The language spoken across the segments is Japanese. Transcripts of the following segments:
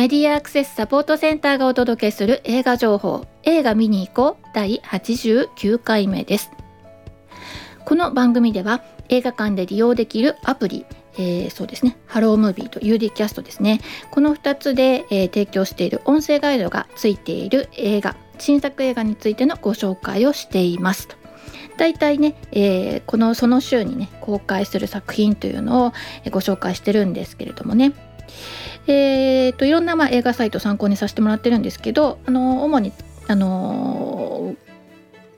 メディアアクセスサポートセンターがお届けする映画情報。映画見に行こう。第89回目です。この番組では映画館で利用できるアプリえー、そうですね。ハロームービーと UD キャストですね。この2つで、えー、提供している音声ガイドがついている映画新作映画についてのご紹介をしています。と大体ね、えー、このその週にね公開する作品というのをご紹介してるんですけれどもね。えーと、いろんなまあ映画サイト参考にさせてもらってるんですけどあの主にあの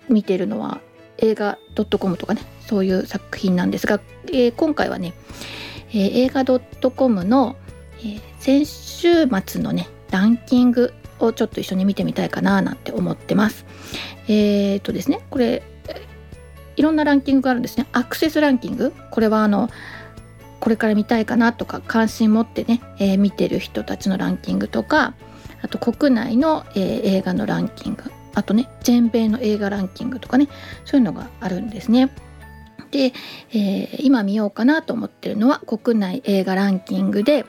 見てるのは映画 .com とかねそういう作品なんですが、えー、今回はね、えー、映画 .com の、えー、先週末のねランキングをちょっと一緒に見てみたいかななんて思ってます。えっ、ー、とですねこれいろんなランキングがあるんですね。アクセスランキングこれはあのこれから見たいかなとか関心持ってね、えー、見てる人たちのランキングとかあと国内の、えー、映画のランキングあとね全米の映画ランキングとかねそういうのがあるんですね。で、えー、今見ようかなと思ってるのは国内映画ランキングで、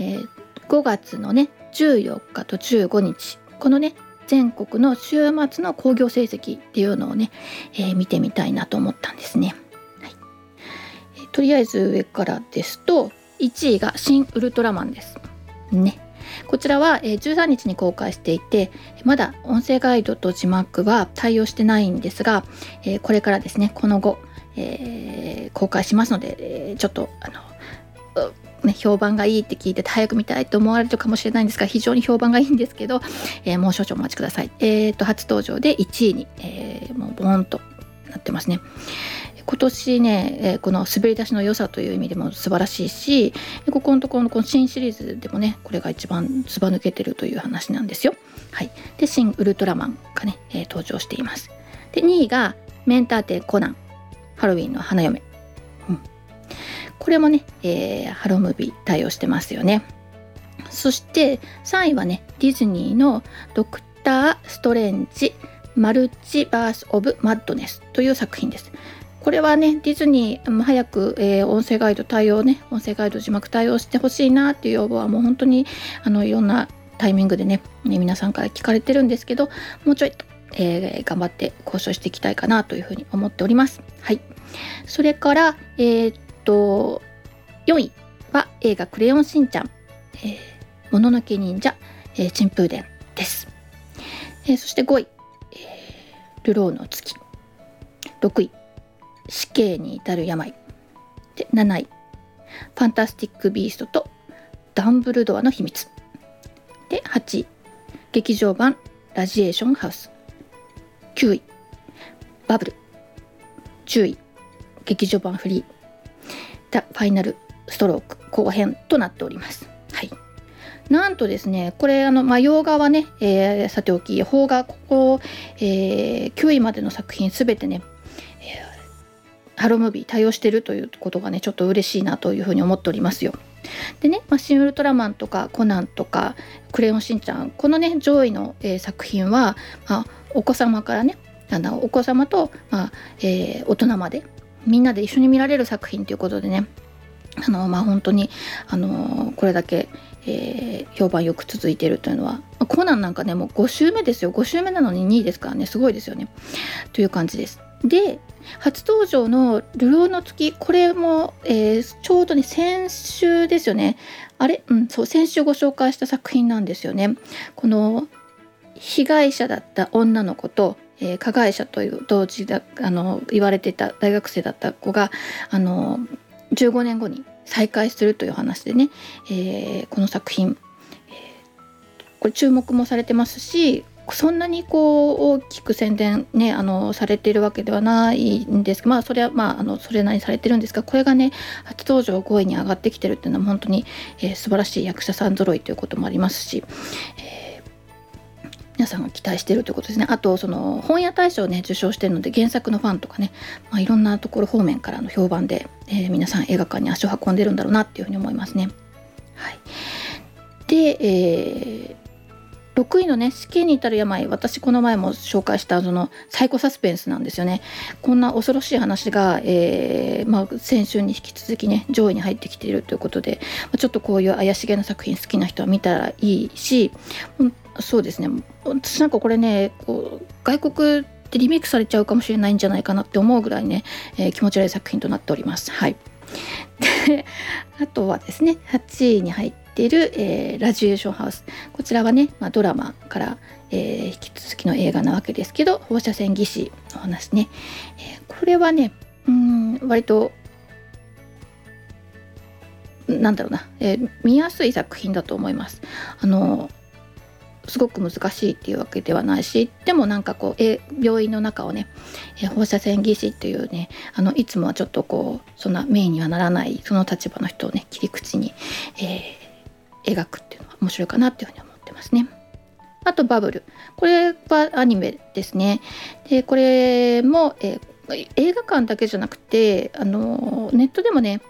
えー、5月のね14日と15日このね全国の週末の興行成績っていうのをね、えー、見てみたいなと思ったんですね。とりあえず上からですと1位が「新ウルトラマン」です。ね。こちらは13日に公開していてまだ音声ガイドと字幕は対応してないんですがこれからですねこの後、えー、公開しますのでちょっとあのね、評判がいいって聞いて早く見たいと思われるかもしれないんですが非常に評判がいいんですけど、えー、もう少々お待ちください。えーと、初登場で1位に、えー、もうボーンとなってますね。今年ね、えこの滑り出しの良さという意味でも素晴らしいしここのところのこの新シリーズでもねこれが一番ずば抜けてるという話なんですよ。はい、で新ウルトラマンがね、えー、登場しています。で2位がメンターテコナンハロウィンの花嫁。うん、これもね、えー、ハロムービー対応してますよね。そして3位はねディズニーのドクター・ストレンジマルチバース・オブ・マッドネスという作品です。これはねディズニー早く、えー、音声ガイド対応ね音声ガイド字幕対応してほしいなっていう要望はもう本当にあのいろんなタイミングでね皆さんから聞かれてるんですけどもうちょいと、えー、頑張って交渉していきたいかなというふうに思っております。はい、それからえー、っと4位は映画「クレヨンしんちゃん」えー「もののけ忍者」えー「珍風伝」です。えー、そして5位、えー「流浪の月」6位死刑に至る病。で7位。ファンタスティック・ビーストとダンブルドアの秘密。で8位。劇場版ラジエーションハウス。9位。バブル。10位。劇場版フリー。ザ・ファイナルストローク後編となっております。はい。なんとですねこれあの、まあ、洋画はね、えー、さておき邦画ここ、えー、9位までの作品すべてねハロムービー対応してるということがねちょっと嬉しいなというふうに思っておりますよ。でね、ま、シン・ウルトラマンとかコナンとかクレヨンしんちゃんこのね上位の、えー、作品は、まあ、お子様からねあのお子様と、まあえー、大人までみんなで一緒に見られる作品ということでねあのまあ本当にあのこれだけ、えー、評判よく続いてるというのはコナンなんかねもう5週目ですよ5週目なのに2位ですからねすごいですよねという感じです。で初登場の「流浪の月」これも、えー、ちょうどね先週ですよねあれ？うんそう先週ご紹介した作品なんですよね。この被害者だった女の子と、えー、加害者という同時だあの言われてた大学生だった子があの15年後に再会するという話でね、えー、この作品、えー、これ注目もされてますしそんなにこう大きく宣伝ねあのされているわけではないんです。まあそれはまああのそれなりにされてるんですがこれがね初登場5位に上がってきてるっていうのは本当に、えー、素晴らしい役者さん揃いということもありますし、えー、皆さんが期待してるということですね。あとその本屋大賞をね受賞してるので原作のファンとかね、まあ、いろんなところ方面からの評判で、えー、皆さん映画館に足を運んでるんだろうなっていうふうに思いますね。はい、で、えー6位のね死刑に至る病私この前も紹介したそのサイコサスペンスなんですよね。こんな恐ろしい話が、えー、まあ、先週に引き続きね上位に入ってきているということでまちょっとこういう怪しげな作品好きな人は見たらいいしそうですね。私なんかこれねこう外国でリメイクされちゃうかもしれないんじゃないかなって思うぐらいね、えー、気持ち悪い作品となっております。はい。であとはですね8位に入ってている、えー、ラジエーションハウス。こちらはね、まあ、ドラマから、えー、引き続きの映画なわけですけど放射線技師の話ね、え、これはねうん割となんだろうな、え、見やすい作品だと思います。あのすごく難しいっていうわけではないしでもなんかこう、え病院の中をね、え放射線技師っていうねあのいつもはちょっとこうそんなメインにはならないその立場の人をね切り口に、え描くっていうのは面白いかなっていうふうに思ってますね。あとバブル。これはアニメですね。で、これも、えー、映画館だけじゃなくて、あのネットでもね、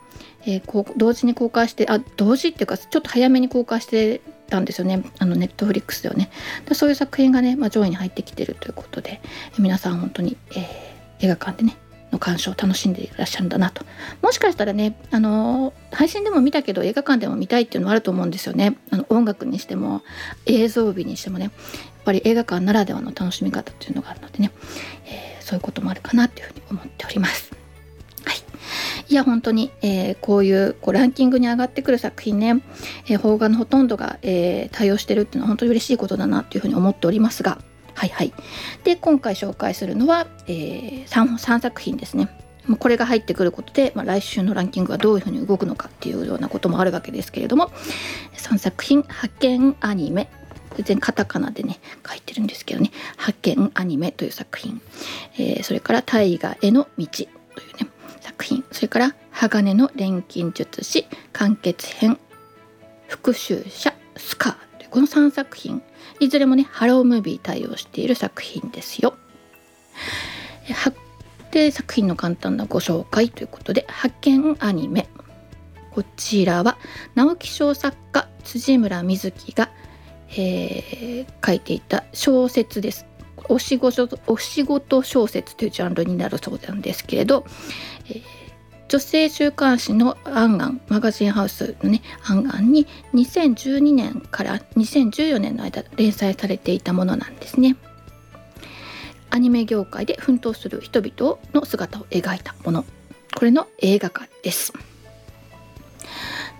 えー、こう同時に公開して、あ、同時っていうか、ちょっと早めに公開してたんですよね。あのネットフリックスではね。でそういう作品がね、まあ、上位に入ってきてるということで、皆さん本当に、えー、映画館でね、の鑑賞を楽しんでいらっしゃるんだなと。もしかしたらねあの配信でも見たけど映画館でも見たいっていうのはあると思うんですよね。あの音楽にしても映像美にしてもねやっぱり映画館ならではの楽しみ方っていうのがあるのでね、えー、そういうこともあるかなっていうふうに思っております。はい。いや本当に、えー、こういうこうランキングに上がってくる作品ね、えー、邦画のほとんどが、えー、対応してるっていうのは本当に嬉しいことだなっていうふうに思っておりますがはいはい。で、今回紹介するのは、えー、3, 3作品ですね。これが入ってくることで、まあ、来週のランキングはどういうふうに動くのかっていうようなこともあるわけですけれども3作品「発見アニメ」全然カタカナでね書いてるんですけどね「発見アニメ」という作品、えー、それから「大河への道」というね作品。それから「鋼の錬金術師完結編復讐者スカー」この3作品いずれもねハロームービー対応している作品ですよ。で作品の簡単なご紹介ということで発見アニメこちらは直木賞作家辻村瑞希が、えー、書いていた小説です。お仕事お仕事小説というジャンルになるそうなんですけれど、えー女性週刊誌の「アンアン」マガジンハウスのね「アンアン」に2012年から2014年の間連載されていたものなんですね。アニメ業界で奮闘する人々の姿を描いたものこれの映画化です。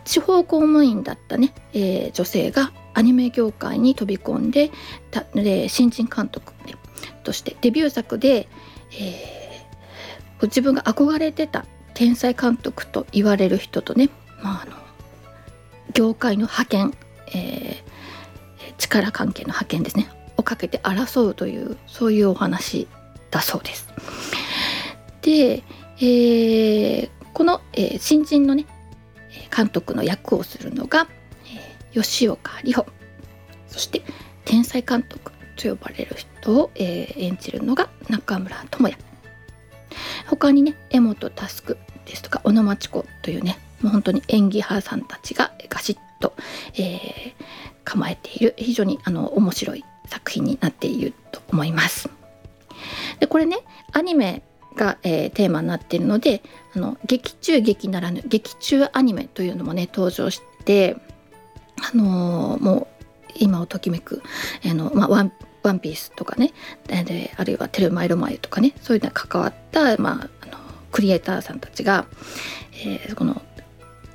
地方公務員だったね、えー、女性がアニメ業界に飛び込んでたで新人監督、ね、としてデビュー作で、えー、自分が憧れてた天才監督と言われる人とね、まあ、あの業界の派遣、えー、力関係の派遣ですねをかけて争うというそういうお話だそうです。で、えー、この、えー、新人のね監督の役をするのが、えー、吉岡里帆そして天才監督と呼ばれる人を、えー、演じるのが中村智也他にね江本佑ですとか小野町子というねもう本当に演技派さんたちがガシッと、えー、構えている非常にあの面白い作品になっていると思います。でこれねアニメが、えー、テーマになっているのであの劇中劇ならぬ劇中アニメというのもね登場してあのー、もう今をときめく、あのまあ、ワンワンピースとかね。であるいはテルマエロマエとかね。そういうのに関わった、まあ、あのクリエイターさんたちが、えー、この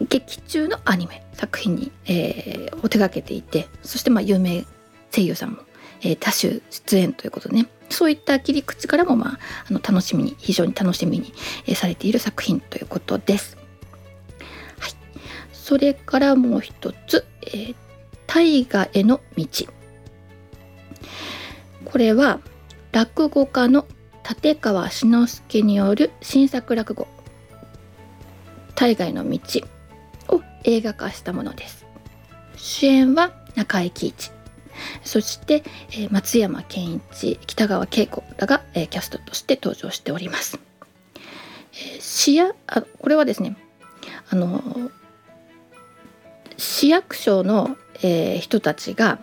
劇中のアニメ作品に、えー、を手がけていてそしてまあ有名声優さんも、えー、多種出演ということでね。そういった切り口からも、まあ、あの楽しみに非常に楽しみに、え、されている作品ということです。はい、それからもう一つ「えー、大河への道」これは落語家の立川志の輔による新作落語「大河の道」を映画化したものです。主演は中井貴一。そして、松山ケンイチ北川景子らが、キャストとして登場しております、えー、市やあこれはですねあの市役所の、えー、人たちが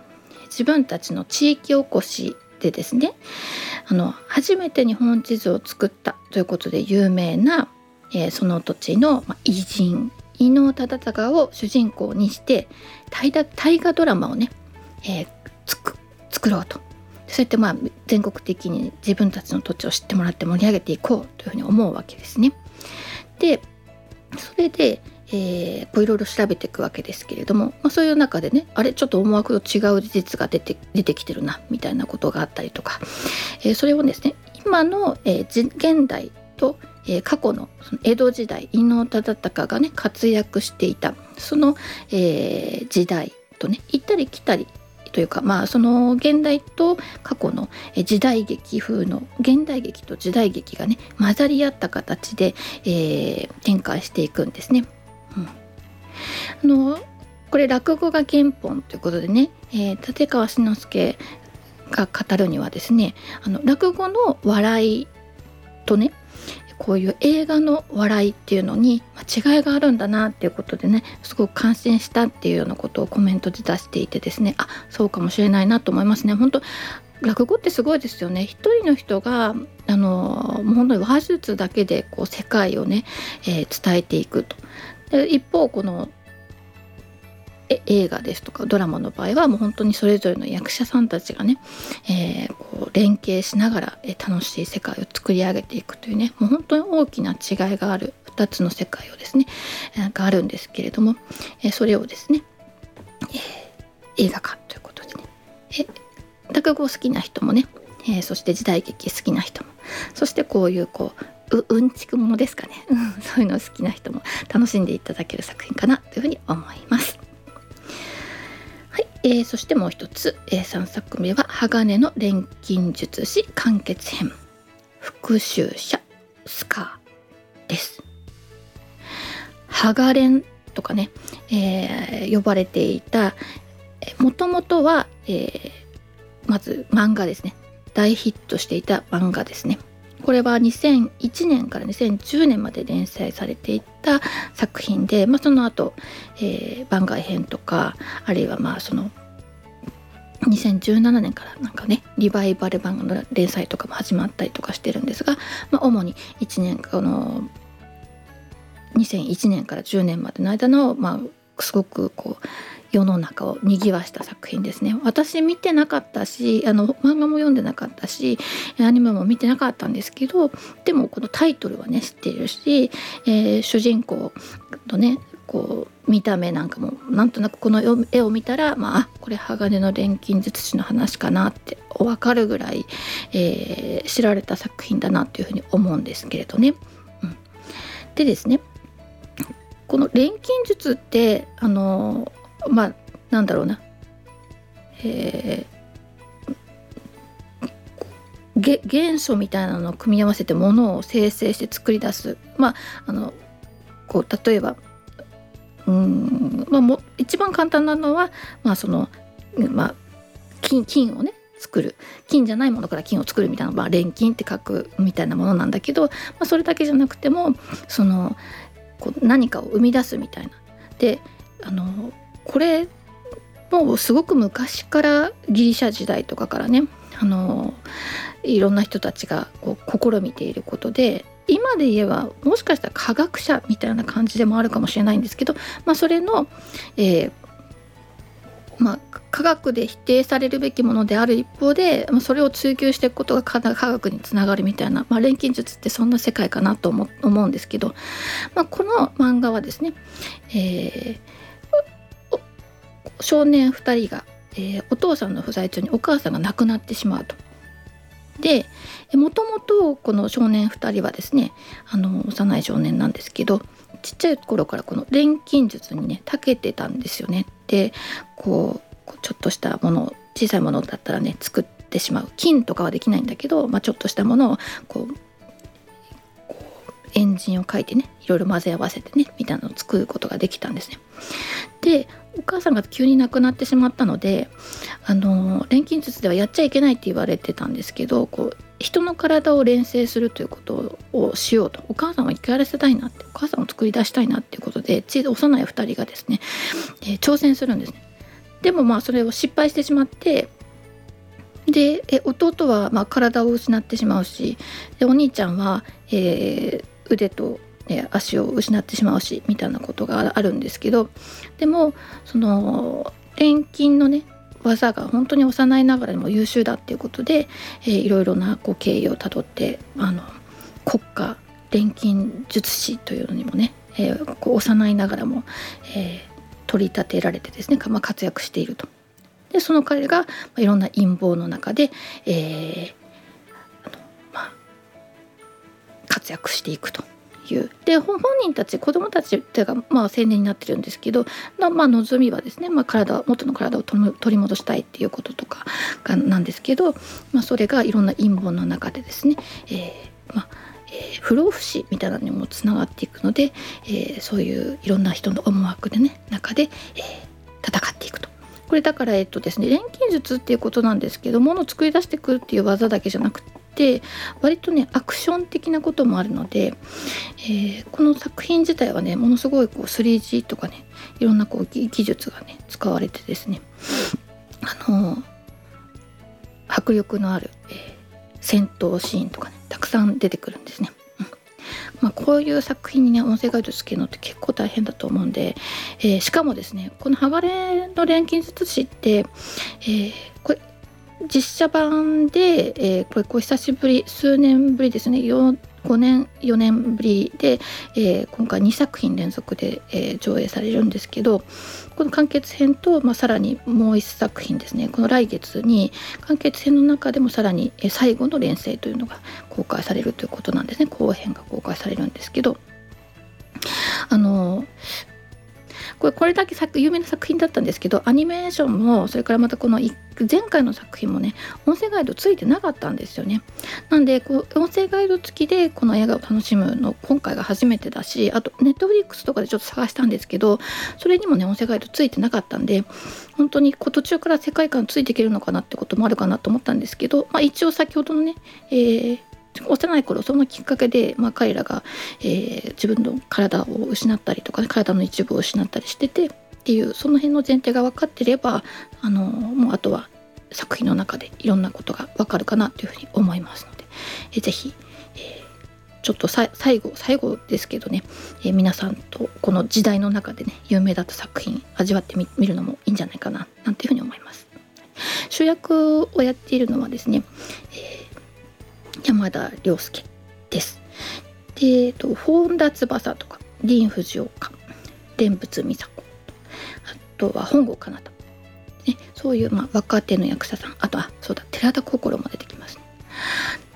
自分たちの地域おこしでですねあの初めて日本地図を作ったということで有名な、えー、その土地の、ま、偉人伊能忠敬を主人公にして大河ドラマをね、えー、作ろうとそうやってまあ全国的に自分たちの土地を知ってもらって盛り上げていこうというふうに思うわけですね。でそれでえー、こういろいろ調べていくわけですけれども、まあ、そういう中でねあれちょっと思惑と違う事実が出て出てきてるなみたいなことがあったりとか、えー、それをですね今の、えー、現代と、えー、過去のその江戸時代伊能忠敬がね活躍していたその、えー、時代とね行ったり来たりというかまあその現代と過去の時代劇風の現代劇と時代劇がね混ざり合った形で、えー、展開していくんですね。あのこれ落語が原本ということでね、えー、立川志の輔が語るにはですねあの落語の笑いとねこういう映画の笑いっていうのに違いがあるんだなっていうことでねすごく感心したっていうようなことをコメントで出していてですねあそうかもしれないなと思いますね。本当落語ってすごいですよね。一人の人があのもう本当に話術だけでこう世界をね、えー、伝えていくと。で一方このえ映画ですとかドラマの場合はもう本当にそれぞれの役者さんたちがね、えー、こう連携しながら、え楽しい世界を作り上げていくというねもう本当に大きな違いがある2つの世界をですね、え、があるんですけれども、え、それをですね、え映画化ということでね、え落語好きな人もね、えそして時代劇好きな人もそしてこういうこうううんちくものですかね、うん、そういうの好きな人も楽しんでいただける作品かなというふうに思います。はい、えー、そしてもう一つ、えー、3作目は鋼の錬金術師完結編。復讐者スカーです。鋼錬とかね、えー、呼ばれていたもともとは、えー、まず漫画ですね。大ヒットしていた漫画ですね。これは2001年から2010年まで連載されていた作品で、まあ、その後、えー、番外編とかあるいはまあその2017年からなんかねリバイバル版の連載とかも始まったりとかしてるんですが、まあ、主に1年この2001年から10年までの間の、まあ、すごくこう世の中を賑わした作品ですね私見てなかったしあの漫画も読んでなかったしアニメも見てなかったんですけどでもこのタイトルはね知っているし、えー、主人公とねこう見た目なんかもなんとなくこの絵を見たらまあこれ鋼の錬金術師の話かなって分かるぐらい、えー、知られた作品だなというふうに思うんですけれどね。うん、でですねこの錬金術ってあのまあなんだろうな、えー、元素みたいなのを組み合わせてものを生成して作り出す。まああのこう例えばうんまあも一番簡単なのはまあそのまあ金金をね作る。金じゃないものから金を作るみたいな、まあ、錬金って書くみたいなものなんだけど、まあ、それだけじゃなくてもそのこう何かを生み出すみたいな。であのこれもうすごく昔からギリシャ時代とかからねあのいろんな人たちがこう試みていることで今で言えばもしかしたら科学者みたいな感じでもあるかもしれないんですけど、まあ、それの、えー、まあ、科学で否定されるべきものである一方で、まあ、それを追求していくことが科学につながるみたいな、まあ、錬金術ってそんな世界かなと思うんですけど、まあ、この漫画はですね、えー少年2人が、えー、お父さんの不在中にお母さんが亡くなってしまうと。でもともとこの少年2人はですねあの幼い少年なんですけどちっちゃい頃からこの錬金術にね長けてたんですよね。でこうちょっとしたもの小さいものだったらね作ってしまう金とかはできないんだけど、まあ、ちょっとしたものをこうエンジンを書いてねいろいろ混ぜ合わせてねみたいなのを作ることができたんですね。でお母さんが急に亡くなってしまったのであの錬金術ではやっちゃいけないって言われてたんですけどこう人の体を錬成するということをしようとお母さんは一回やらせたいなってお母さんを作り出したいなっていうことで幼い2人がですね、えー、挑戦するんですね。でもまあそれを失敗してしまってでえ弟はまあ体を失ってしまうしでお兄ちゃんは、えー、腕と、ね、足を失ってしまうしみたいなことがあるんですけどでもその錬金のね技が本当に幼いながらにも優秀だっていうことで、えー、いろいろなこう経緯をたどってあの国家錬金術師というのにもね、えー、こう幼いながらも、えー、取り立てられてですね、まあ、活躍していると。でその彼が、ま、いろんな陰謀の中で、えー活躍していくというで本人たち子供たちっていうか、まあ、青年になってるんですけど、まあ、望みはですね、まあ、体元の体を取り戻したいっていうこととかがなんですけど、まあ、それがいろんな陰謀の中でですね、えーまあえ、不老不死みたいなのにもつながっていくので、えー、そういういろんな人の思惑でね中で、えー、戦っていくと。これだからえっとですね錬金術っていうことなんですけどものを作り出してくるっていう技だけじゃなくて割とねアクション的なこともあるので、えー、この作品自体はねものすごいこう 3G とかねいろんなこう技術がね使われてですねあの迫力のある、えー、戦闘シーンとかねたくさん出てくるんですね。まあ、こういう作品にね音声ガイドつけるのって結構大変だと思うんで、えー、しかもですねこの「鋼の錬金術師」って、えー、実写版で、えー、これこう久しぶり数年ぶりですね。5年4年ぶりで、えー、今回2作品連続で、えー、上映されるんですけどこの完結編と、まあ、さらにもう1作品ですね。この来月に完結編の中でもさらに、え、最後の連載というのが公開されるということなんですね。後編が公開されるんですけど。あのこれこれだけ作有名な作品だったんですけどアニメーションもそれからまたこの前回の作品もね音声ガイドついてなかったんですよね。なんでこう音声ガイド付きでこの映画を楽しむの今回が初めてだしあとネットフリックスとかでちょっと探したんですけどそれにもね音声ガイドついてなかったんで本当に途中から世界観ついていけるのかなってこともあるかなと思ったんですけど、まあ、一応先ほどのね、えー幼い頃そのきっかけで、まあ、彼らが、えー、自分の体を失ったりとか、ね、体の一部を失ったりしててっていうその辺の前提が分かってればあのもうあとは作品の中でいろんなことが分かるかなというふうに思いますので、えー、ぜひ、えー、ちょっと最後最後ですけどね、えー、皆さんとこの時代の中でね有名だった作品味わってみるのもいいんじゃないかななんていうふうに思います。主役をやっているのはですね、えー山田涼介です。で、えっと、本田翼とか林藤岡蓮仏美佐子あとは本郷奏太、ね、そういう、まあ、若手の役者さんあとはそうだ寺田心も出てきますね。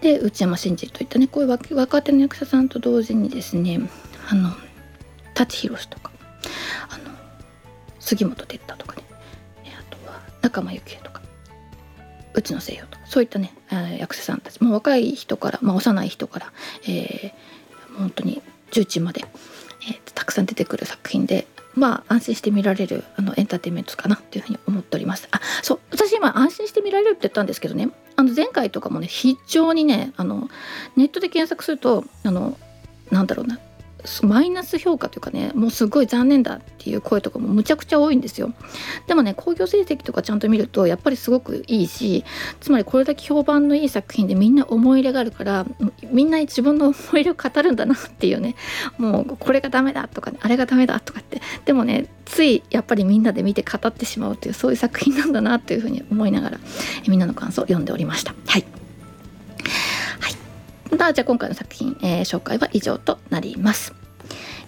で内山信二といったねこういう若手の役者さんと同時にですねあの舘ひろしとかあの杉本哲太とかねあとは仲間由紀恵とか内野聖陽とかそういったね役者さんたちもう若い人から、まあ、幼い人から、えー、本当に重鎮まで、えー、たくさん出てくる作品でまあ安心して見られるあのエンターテインメントかなというふうに思っております。あそう私今安心して見られるって言ったんですけどねあの前回とかもね非常にねあのネットで検索するとあのなんだろうなマイナス評価というかねもうすごい残念だっていう声とかもむちゃくちゃ多いんですよ。でもね興行成績とかちゃんと見るとやっぱりすごくいいしつまりこれだけ評判のいい作品でみんな思い入れがあるからみんな自分の思い入れを語るんだなっていうねもうこれがダメだとか、ね、あれがダメだとかって。でもねついやっぱりみんなで見て語ってしまうというそういう作品なんだなというふうに思いながらみんなの感想を読んでおりました。はい。まじゃあ今回の作品、えー、紹介は以上となります。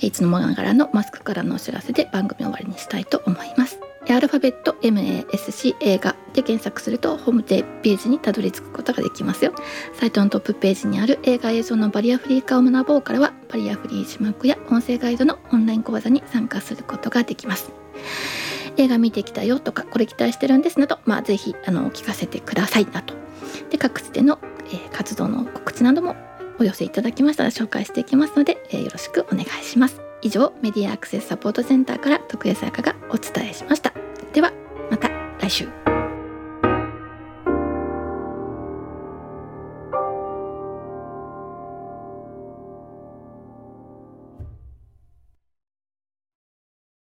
いつもながらのマスクからのお知らせで番組終わりにしたいと思います。アルファベット MASC 映画で検索するとホームページにたどり着くことができますよ。サイトのトップページにある映画映像のバリアフリー化を学ぼうからはバリアフリー字幕や音声ガイドのオンライン講座に参加することができます。映画見てきたよとかこれ期待してるんですなどまあぜひあの聞かせてくださいなと。で各地での、えー、活動の告知などもお寄せいただきましたら紹介していきますので、えー、よろしくお願いします。以上メディアアクセスサポートセンターから徳江さやかがお伝えしました。ではまた来週。